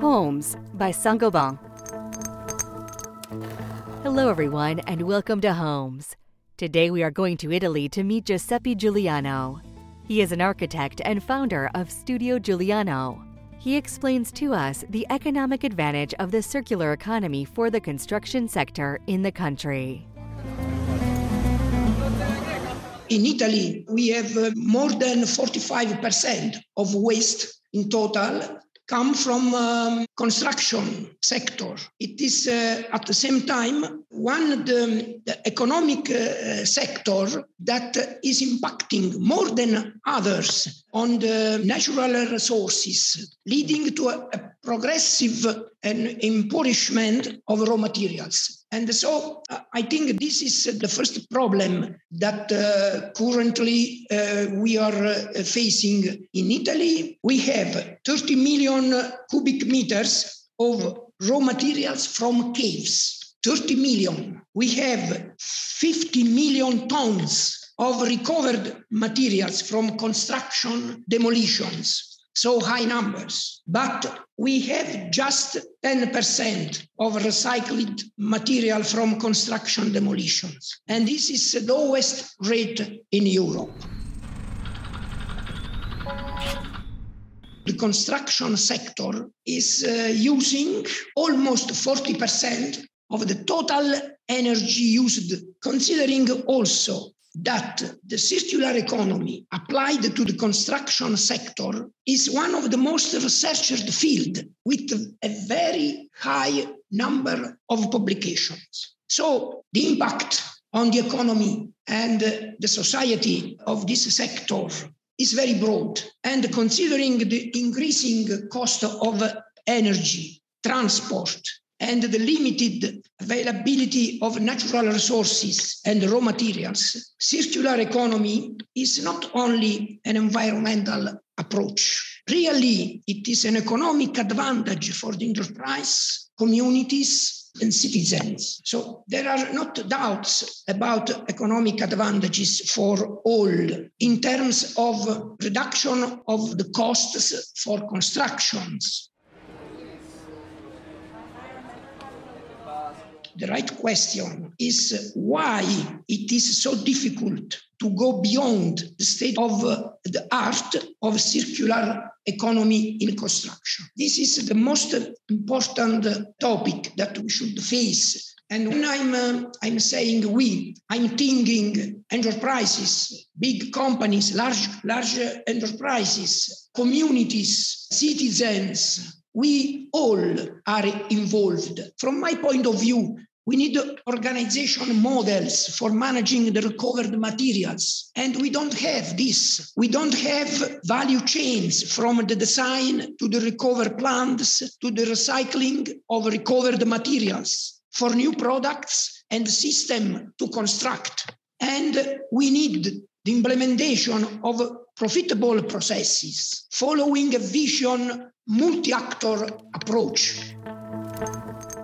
Homes by Saint-Gobain. Hello, everyone, and welcome to Homes. Today we are going to Italy to meet Giuseppe Giuliano. He is an architect and founder of Studio Giuliano. He explains to us the economic advantage of the circular economy for the construction sector in the country. In Italy, we have uh, more than 45% of waste in total come from um, construction sector. It is uh, at the same time one the, the economic uh, sector that is impacting more than others on the natural resources, leading to a, a progressive impoverishment of raw materials. And so uh, I think this is the first problem that uh, currently uh, we are uh, facing in Italy. We have 30 million cubic meters of raw materials from caves. 30 million. We have 50 million tons of recovered materials from construction demolitions so high numbers. But we have just 10% of recycled material from construction demolitions. And this is the lowest rate in Europe. The construction sector is uh, using almost 40% of the total energy used, considering also that the circular economy applied to the construction sector is one of the most researched field with a very high number of publications. So the impact on the economy and the society of this sector is very broad. And considering the increasing cost of energy, transport, and the limited availability of natural resources and raw materials, circular economy is not only an environmental approach. Really, it is an economic advantage for the enterprise, communities, and citizens. So there are not doubts about economic advantages for all in terms of reduction of the costs for constructions, the right question is why it is so difficult to go beyond the state of uh, the art of circular economy in construction. This is the most important topic that we should face. And when I'm, uh, I'm saying we, I'm thinking enterprises, big companies, large, large enterprises, communities, citizens, we all are involved. From my point of view, we need organization models for managing the recovered materials. And we don't have this. We don't have value chains from the design to the recover plants to the recycling of recovered materials for new products and system to construct. And we need the implementation of profitable processes following a vision multi-actor approach.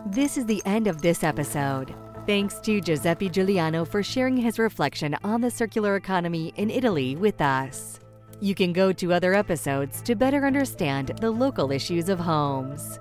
This is the end of this episode. Thanks to Giuseppe Giuliano for sharing his reflection on the circular economy in Italy with us. You can go to other episodes to better understand the local issues of homes.